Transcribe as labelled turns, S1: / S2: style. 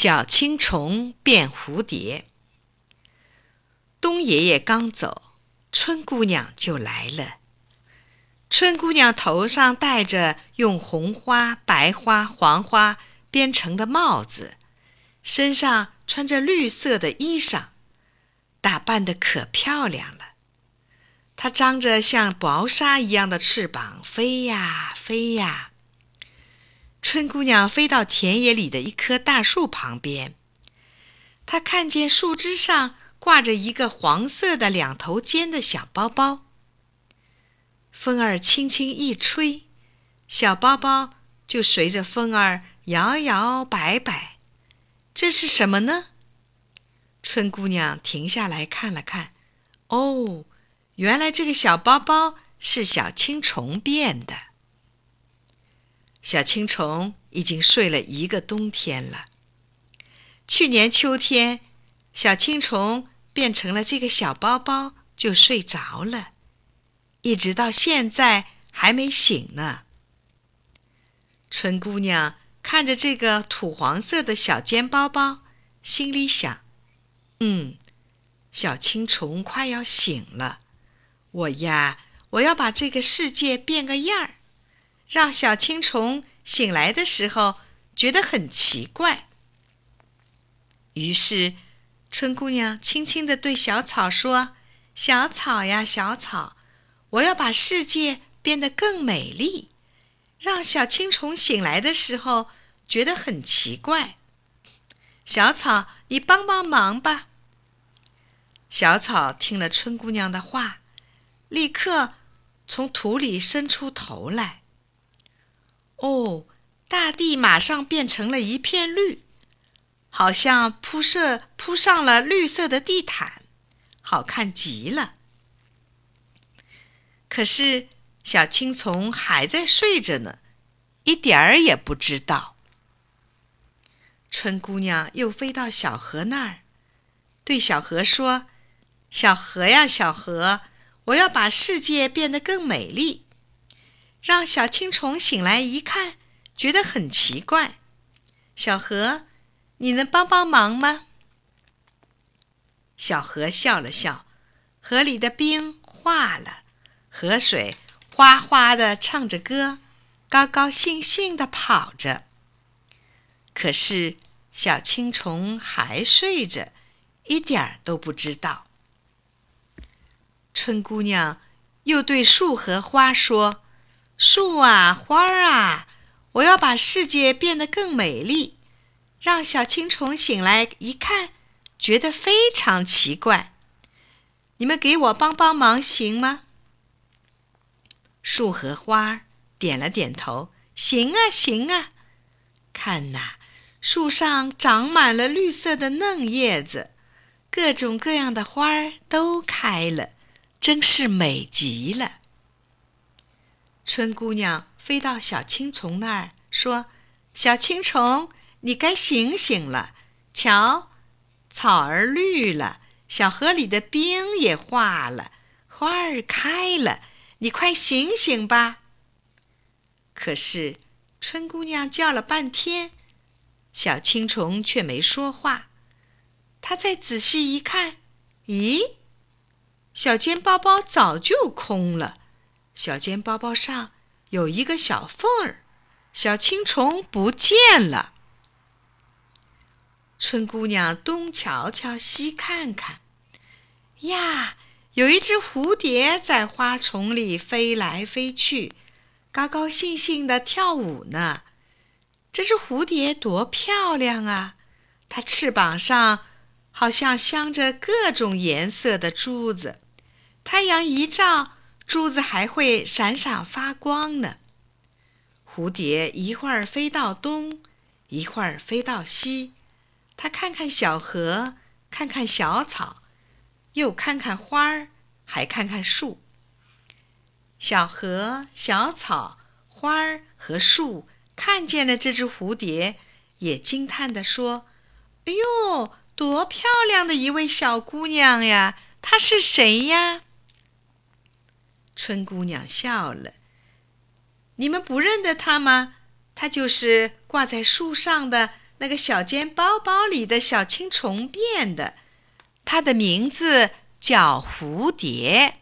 S1: 小青虫变蝴蝶。冬爷爷刚走，春姑娘就来了。春姑娘头上戴着用红花、白花、黄花编成的帽子，身上穿着绿色的衣裳，打扮的可漂亮了。她张着像薄纱一样的翅膀，飞呀飞呀。春姑娘飞到田野里的一棵大树旁边，她看见树枝上挂着一个黄色的两头尖的小包包。风儿轻轻一吹，小包包就随着风儿摇摇摆摆。这是什么呢？春姑娘停下来看了看，哦，原来这个小包包是小青虫变的。小青虫已经睡了一个冬天了。去年秋天，小青虫变成了这个小包包，就睡着了，一直到现在还没醒呢。春姑娘看着这个土黄色的小尖包包，心里想：“嗯，小青虫快要醒了，我呀，我要把这个世界变个样儿。”让小青虫醒来的时候觉得很奇怪。于是，春姑娘轻轻地对小草说：“小草呀，小草，我要把世界变得更美丽，让小青虫醒来的时候觉得很奇怪。小草，你帮帮忙吧。”小草听了春姑娘的话，立刻从土里伸出头来。哦，大地马上变成了一片绿，好像铺设铺上了绿色的地毯，好看极了。可是小青虫还在睡着呢，一点儿也不知道。春姑娘又飞到小河那儿，对小河说：“小河呀，小河，我要把世界变得更美丽。”让小青虫醒来一看，觉得很奇怪。小河，你能帮帮忙吗？小河笑了笑，河里的冰化了，河水哗哗的唱着歌，高高兴兴的跑着。可是小青虫还睡着，一点儿都不知道。春姑娘又对树和花说。树啊，花儿啊，我要把世界变得更美丽。让小青虫醒来一看，觉得非常奇怪。你们给我帮帮忙，行吗？树和花儿点了点头，行啊，行啊。看呐，树上长满了绿色的嫩叶子，各种各样的花儿都开了，真是美极了。春姑娘飞到小青虫那儿，说：“小青虫，你该醒醒了。瞧，草儿绿了，小河里的冰也化了，花儿开了，你快醒醒吧。”可是，春姑娘叫了半天，小青虫却没说话。她再仔细一看，咦，小尖包包早就空了。小尖包包上有一个小缝儿，小青虫不见了。春姑娘东瞧瞧，西看看，呀，有一只蝴蝶在花丛里飞来飞去，高高兴兴地跳舞呢。这只蝴蝶多漂亮啊！它翅膀上好像镶着各种颜色的珠子，太阳一照。珠子还会闪闪发光呢。蝴蝶一会儿飞到东，一会儿飞到西，它看看小河，看看小草，又看看花儿，还看看树。小河、小草、花儿和树看见了这只蝴蝶，也惊叹地说：“哎呦，多漂亮的一位小姑娘呀！她是谁呀？”春姑娘笑了：“你们不认得她吗？她就是挂在树上的那个小尖包包里的小青虫变的，它的名字叫蝴蝶。